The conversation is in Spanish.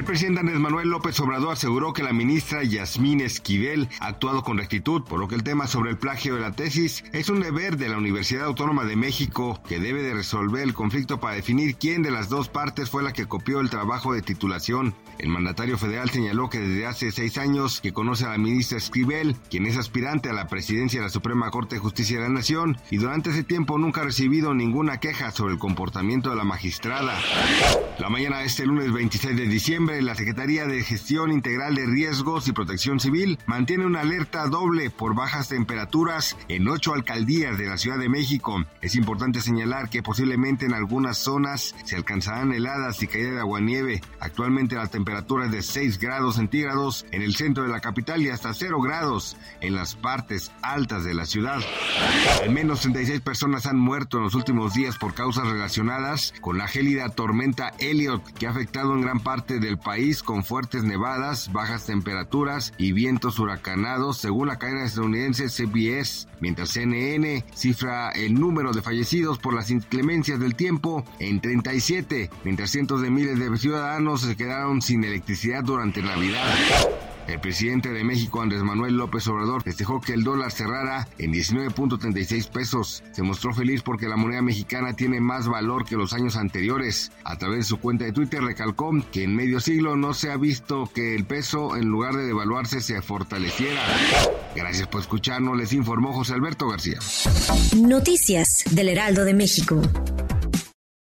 El presidente Andrés Manuel López Obrador aseguró que la ministra Yasmín Esquivel ha actuado con rectitud, por lo que el tema sobre el plagio de la tesis es un deber de la Universidad Autónoma de México, que debe de resolver el conflicto para definir quién de las dos partes fue la que copió el trabajo de titulación. El mandatario federal señaló que desde hace seis años que conoce a la ministra Esquivel, quien es aspirante a la presidencia de la Suprema Corte de Justicia de la Nación, y durante ese tiempo nunca ha recibido ninguna queja sobre el comportamiento de la magistrada. La mañana de este lunes 26 de diciembre, la Secretaría de Gestión Integral de Riesgos y Protección Civil mantiene una alerta doble por bajas temperaturas en ocho alcaldías de la Ciudad de México. Es importante señalar que posiblemente en algunas zonas se alcanzarán heladas y caída de aguanieve. Actualmente la temperatura es de 6 grados centígrados en el centro de la capital y hasta 0 grados en las partes altas de la ciudad. Al menos 36 personas han muerto en los últimos días por causas relacionadas con la gélida tormenta Elliot que ha afectado en gran parte del país con fuertes nevadas, bajas temperaturas y vientos huracanados, según la cadena estadounidense CBS, mientras CNN cifra el número de fallecidos por las inclemencias del tiempo en 37, mientras cientos de miles de ciudadanos se quedaron sin electricidad durante Navidad. El presidente de México, Andrés Manuel López Obrador, festejó que el dólar cerrara en 19.36 pesos. Se mostró feliz porque la moneda mexicana tiene más valor que los años anteriores. A través de su cuenta de Twitter recalcó que en medio siglo no se ha visto que el peso, en lugar de devaluarse, se fortaleciera. Gracias por escucharnos, les informó José Alberto García. Noticias del Heraldo de México.